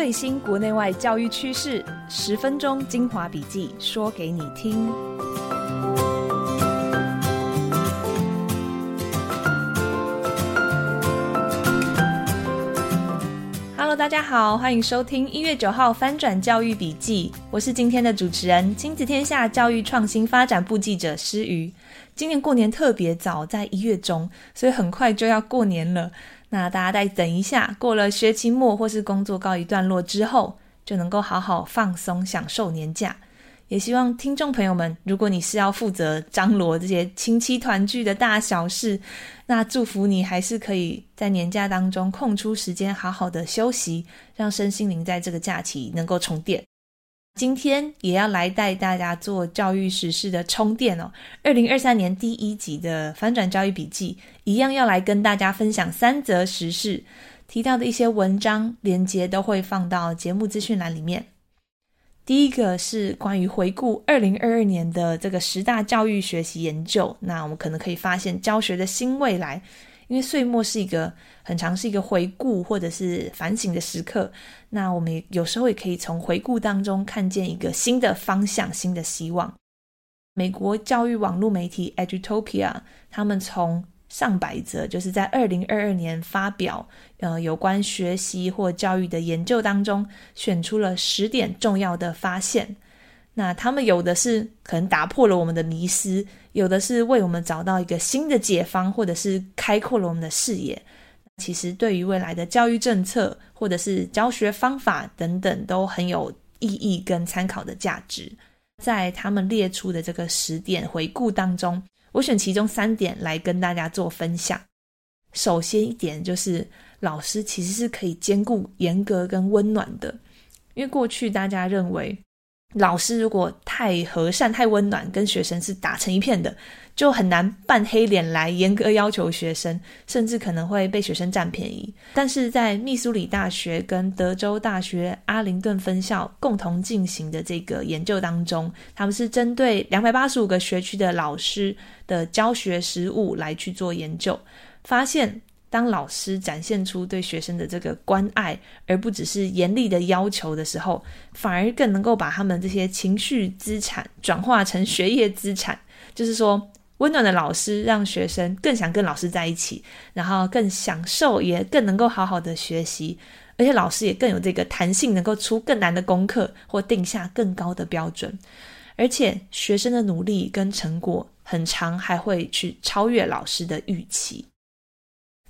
最新国内外教育趋势，十分钟精华笔记，说给你听。Hello，大家好，欢迎收听一月九号翻转教育笔记，我是今天的主持人，亲子天下教育创新发展部记者施瑜。今年过年特别早，在一月中，所以很快就要过年了。那大家再等一下，过了学期末或是工作告一段落之后，就能够好好放松，享受年假。也希望听众朋友们，如果你是要负责张罗这些亲戚团聚的大小事，那祝福你还是可以在年假当中空出时间，好好的休息，让身心灵在这个假期能够充电。今天也要来带大家做教育时事的充电哦。二零二三年第一集的翻转教育笔记，一样要来跟大家分享三则时事，提到的一些文章连接都会放到节目资讯栏里面。第一个是关于回顾二零二二年的这个十大教育学习研究，那我们可能可以发现教学的新未来。因为岁末是一个很长，是一个回顾或者是反省的时刻。那我们有时候也可以从回顾当中看见一个新的方向、新的希望。美国教育网络媒体 Edutopia 他们从上百则就是在二零二二年发表呃有关学习或教育的研究当中，选出了十点重要的发现。那他们有的是可能打破了我们的迷思，有的是为我们找到一个新的解方，或者是开阔了我们的视野。其实对于未来的教育政策或者是教学方法等等，都很有意义跟参考的价值。在他们列出的这个十点回顾当中，我选其中三点来跟大家做分享。首先一点就是，老师其实是可以兼顾严格跟温暖的，因为过去大家认为。老师如果太和善、太温暖，跟学生是打成一片的，就很难扮黑脸来严格要求学生，甚至可能会被学生占便宜。但是在密苏里大学跟德州大学阿灵顿分校共同进行的这个研究当中，他们是针对两百八十五个学区的老师的教学实务来去做研究，发现。当老师展现出对学生的这个关爱，而不只是严厉的要求的时候，反而更能够把他们这些情绪资产转化成学业资产。就是说，温暖的老师让学生更想跟老师在一起，然后更享受，也更能够好好的学习，而且老师也更有这个弹性，能够出更难的功课或定下更高的标准，而且学生的努力跟成果很长还会去超越老师的预期。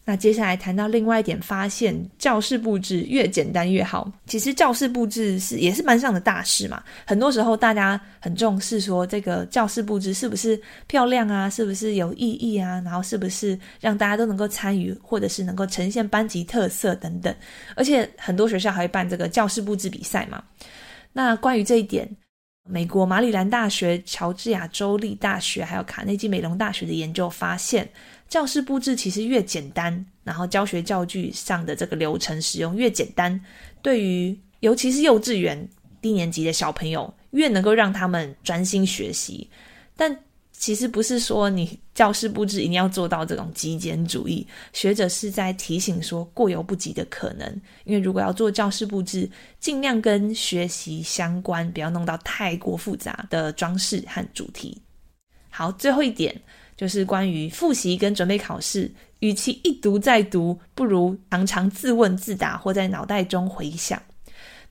那接下来谈到另外一点发现，教室布置越简单越好。其实教室布置是也是班上的大事嘛，很多时候大家很重视说这个教室布置是不是漂亮啊，是不是有意义啊，然后是不是让大家都能够参与，或者是能够呈现班级特色等等。而且很多学校还会办这个教室布置比赛嘛。那关于这一点，美国马里兰大学、乔治亚州立大学还有卡内基美隆大学的研究发现。教室布置其实越简单，然后教学教具上的这个流程使用越简单，对于尤其是幼稚园低年级的小朋友，越能够让他们专心学习。但其实不是说你教室布置一定要做到这种极简主义，学者是在提醒说过犹不及的可能。因为如果要做教室布置，尽量跟学习相关，不要弄到太过复杂的装饰和主题。好，最后一点。就是关于复习跟准备考试，与其一读再读，不如常常自问自答或在脑袋中回想。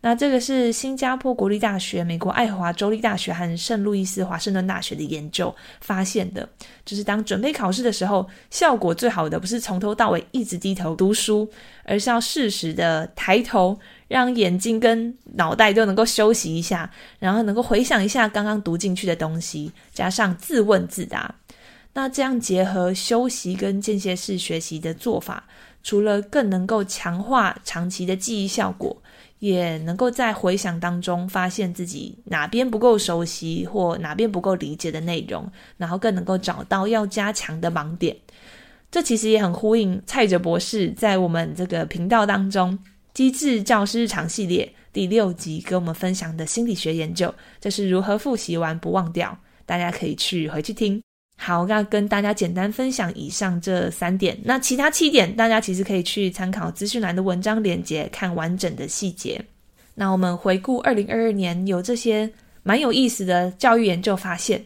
那这个是新加坡国立大学、美国爱荷华州立大学和圣路易斯华盛顿大学的研究发现的，就是当准备考试的时候，效果最好的不是从头到尾一直低头读书，而是要适时的抬头，让眼睛跟脑袋都能够休息一下，然后能够回想一下刚刚读进去的东西，加上自问自答。那这样结合休息跟间歇式学习的做法，除了更能够强化长期的记忆效果，也能够在回想当中发现自己哪边不够熟悉或哪边不够理解的内容，然后更能够找到要加强的盲点。这其实也很呼应蔡哲博士在我们这个频道当中《机智教师日常》系列第六集跟我们分享的心理学研究，这是如何复习完不忘掉，大家可以去回去听。好，那跟大家简单分享以上这三点。那其他七点，大家其实可以去参考资讯栏的文章链接，看完整的细节。那我们回顾二零二二年，有这些蛮有意思的教育研究发现。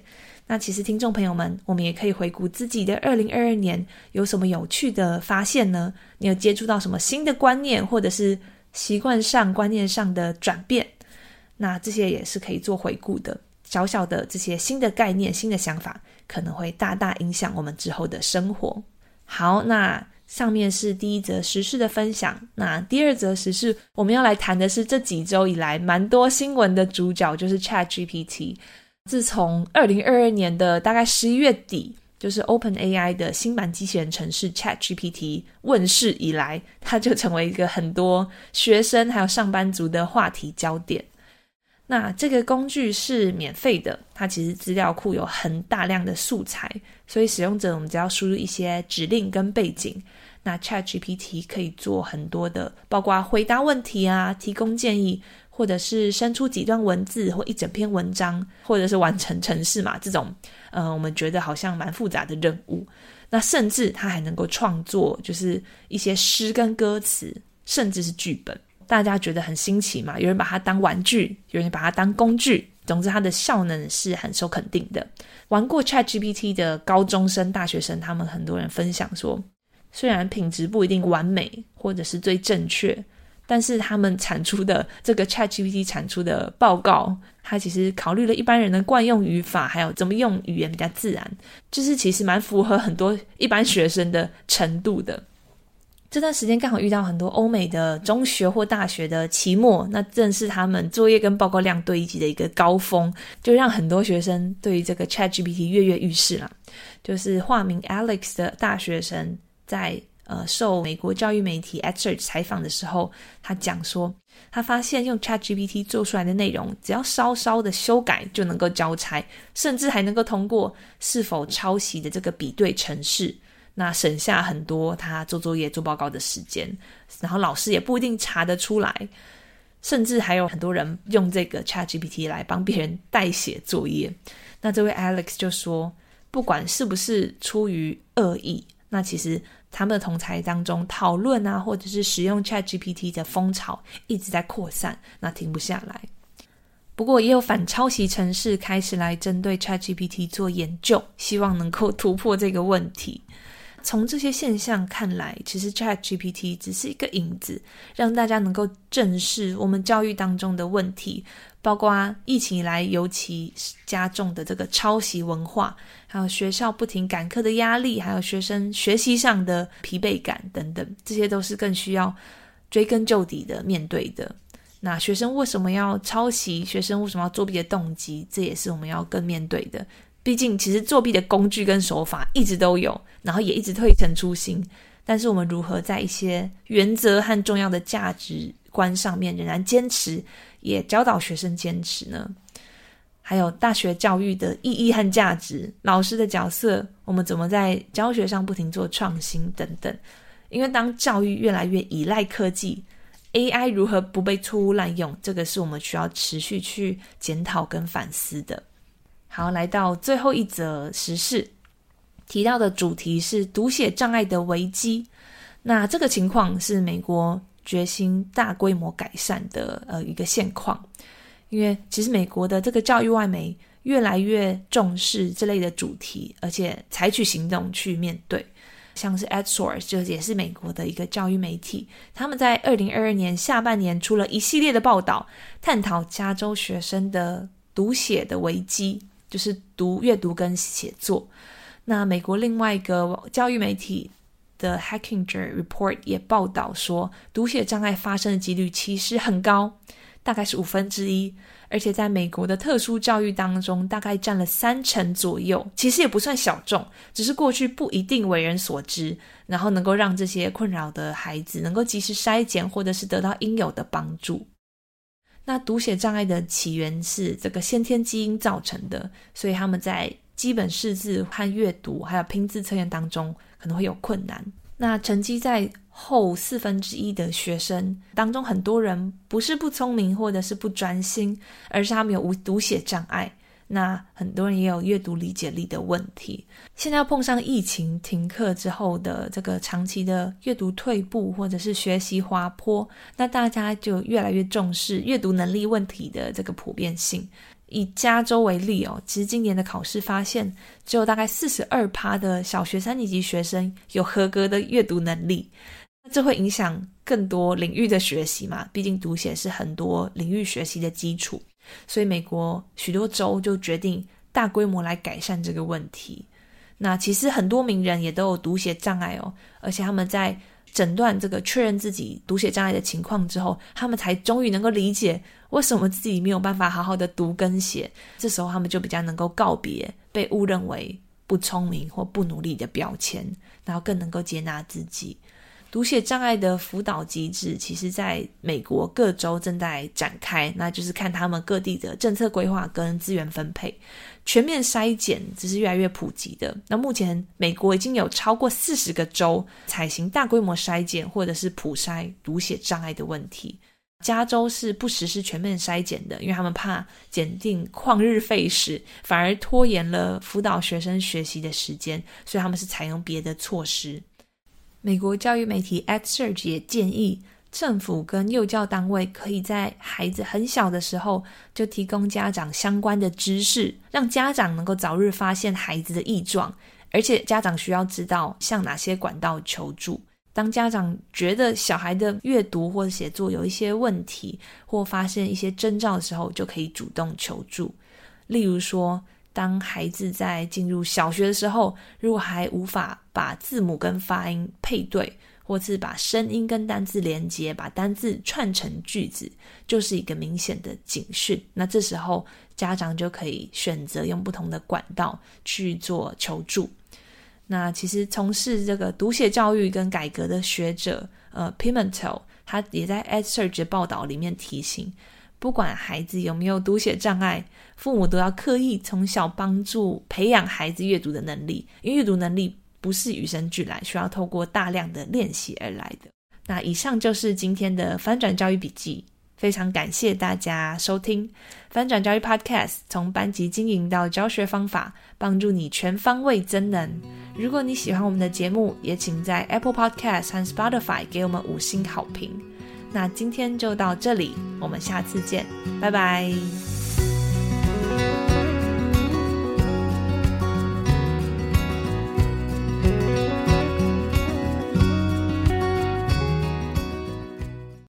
那其实听众朋友们，我们也可以回顾自己的二零二二年有什么有趣的发现呢？你有接触到什么新的观念，或者是习惯上、观念上的转变？那这些也是可以做回顾的。小小的这些新的概念、新的想法，可能会大大影响我们之后的生活。好，那。上面是第一则时事的分享，那第二则时事我们要来谈的是这几周以来蛮多新闻的主角，就是 ChatGPT。自从二零二二年的大概十一月底，就是 OpenAI 的新版机器人城市 ChatGPT 问世以来，它就成为一个很多学生还有上班族的话题焦点。那这个工具是免费的，它其实资料库有很大量的素材，所以使用者我们只要输入一些指令跟背景。那 ChatGPT 可以做很多的，包括回答问题啊、提供建议，或者是生出几段文字或一整篇文章，或者是完成程式嘛这种，呃，我们觉得好像蛮复杂的任务。那甚至它还能够创作，就是一些诗跟歌词，甚至是剧本。大家觉得很新奇嘛？有人把它当玩具，有人把它当工具。总之，它的效能是很受肯定的。玩过 ChatGPT 的高中生、大学生，他们很多人分享说，虽然品质不一定完美，或者是最正确，但是他们产出的这个 ChatGPT 产出的报告，它其实考虑了一般人的惯用语法，还有怎么用语言比较自然，就是其实蛮符合很多一般学生的程度的。这段时间刚好遇到很多欧美的中学或大学的期末，那正是他们作业跟报告量堆积的一个高峰，就让很多学生对于这个 ChatGPT 跃跃欲试了。就是化名 Alex 的大学生在呃受美国教育媒体 EdSurge 采访的时候，他讲说，他发现用 ChatGPT 做出来的内容，只要稍稍的修改就能够交差，甚至还能够通过是否抄袭的这个比对程式。那省下很多他做作业、做报告的时间，然后老师也不一定查得出来，甚至还有很多人用这个 ChatGPT 来帮别人代写作业。那这位 Alex 就说，不管是不是出于恶意，那其实他们的同侪当中讨论啊，或者是使用 ChatGPT 的风潮一直在扩散，那停不下来。不过也有反抄袭程式开始来针对 ChatGPT 做研究，希望能够突破这个问题。从这些现象看来，其实 ChatGPT 只是一个引子，让大家能够正视我们教育当中的问题，包括疫情以来尤其加重的这个抄袭文化，还有学校不停赶课的压力，还有学生学习上的疲惫感等等，这些都是更需要追根究底的面对的。那学生为什么要抄袭？学生为什么要作弊的动机？这也是我们要更面对的。毕竟，其实作弊的工具跟手法一直都有，然后也一直推陈出新。但是，我们如何在一些原则和重要的价值观上面仍然坚持，也教导学生坚持呢？还有大学教育的意义和价值，老师的角色，我们怎么在教学上不停做创新等等？因为当教育越来越依赖科技，AI 如何不被错误滥用，这个是我们需要持续去检讨跟反思的。好，来到最后一则时事，提到的主题是读写障碍的危机。那这个情况是美国决心大规模改善的呃一个现况，因为其实美国的这个教育外媒越来越重视这类的主题，而且采取行动去面对。像是 EdSource 就也是美国的一个教育媒体，他们在二零二二年下半年出了一系列的报道，探讨加州学生的读写的危机。就是读阅读跟写作。那美国另外一个教育媒体的 Hackinger Report 也报道说，读写障碍发生的几率其实很高，大概是五分之一，而且在美国的特殊教育当中，大概占了三成左右。其实也不算小众，只是过去不一定为人所知，然后能够让这些困扰的孩子能够及时筛检，或者是得到应有的帮助。那读写障碍的起源是这个先天基因造成的，所以他们在基本识字和阅读，还有拼字测验当中可能会有困难。那成绩在后四分之一的学生当中，很多人不是不聪明或者是不专心，而是他们有无读写障碍。那很多人也有阅读理解力的问题。现在碰上疫情停课之后的这个长期的阅读退步，或者是学习滑坡，那大家就越来越重视阅读能力问题的这个普遍性。以加州为例哦，其实今年的考试发现，只有大概四十二趴的小学三年级学生有合格的阅读能力。这会影响更多领域的学习嘛？毕竟读写是很多领域学习的基础，所以美国许多州就决定大规模来改善这个问题。那其实很多名人也都有读写障碍哦，而且他们在诊断这个确认自己读写障碍的情况之后，他们才终于能够理解为什么自己没有办法好好的读跟写。这时候他们就比较能够告别被误认为不聪明或不努力的标签，然后更能够接纳自己。读写障碍的辅导机制，其实在美国各州正在展开，那就是看他们各地的政策规划跟资源分配。全面筛检只是越来越普及的。那目前美国已经有超过四十个州采行大规模筛检或者是普筛读写障碍的问题。加州是不实施全面筛检的，因为他们怕检定旷日费时，反而拖延了辅导学生学习的时间，所以他们是采用别的措施。美国教育媒体 EdSurge 也建议政府跟幼教单位可以在孩子很小的时候就提供家长相关的知识，让家长能够早日发现孩子的异状，而且家长需要知道向哪些管道求助。当家长觉得小孩的阅读或者写作有一些问题，或发现一些征兆的时候，就可以主动求助。例如说，当孩子在进入小学的时候，如果还无法把字母跟发音配对，或是把声音跟单字连接，把单字串成句子，就是一个明显的警讯。那这时候家长就可以选择用不同的管道去做求助。那其实从事这个读写教育跟改革的学者，呃，Pimentel，他也在 EdSurge 报道里面提醒。不管孩子有没有读写障碍，父母都要刻意从小帮助培养孩子阅读的能力，因为阅读能力不是与生俱来，需要透过大量的练习而来的。那以上就是今天的翻转教育笔记，非常感谢大家收听翻转教育 Podcast，从班级经营到教学方法，帮助你全方位增能。如果你喜欢我们的节目，也请在 Apple Podcast 和 Spotify 给我们五星好评。那今天就到这里，我们下次见，拜拜。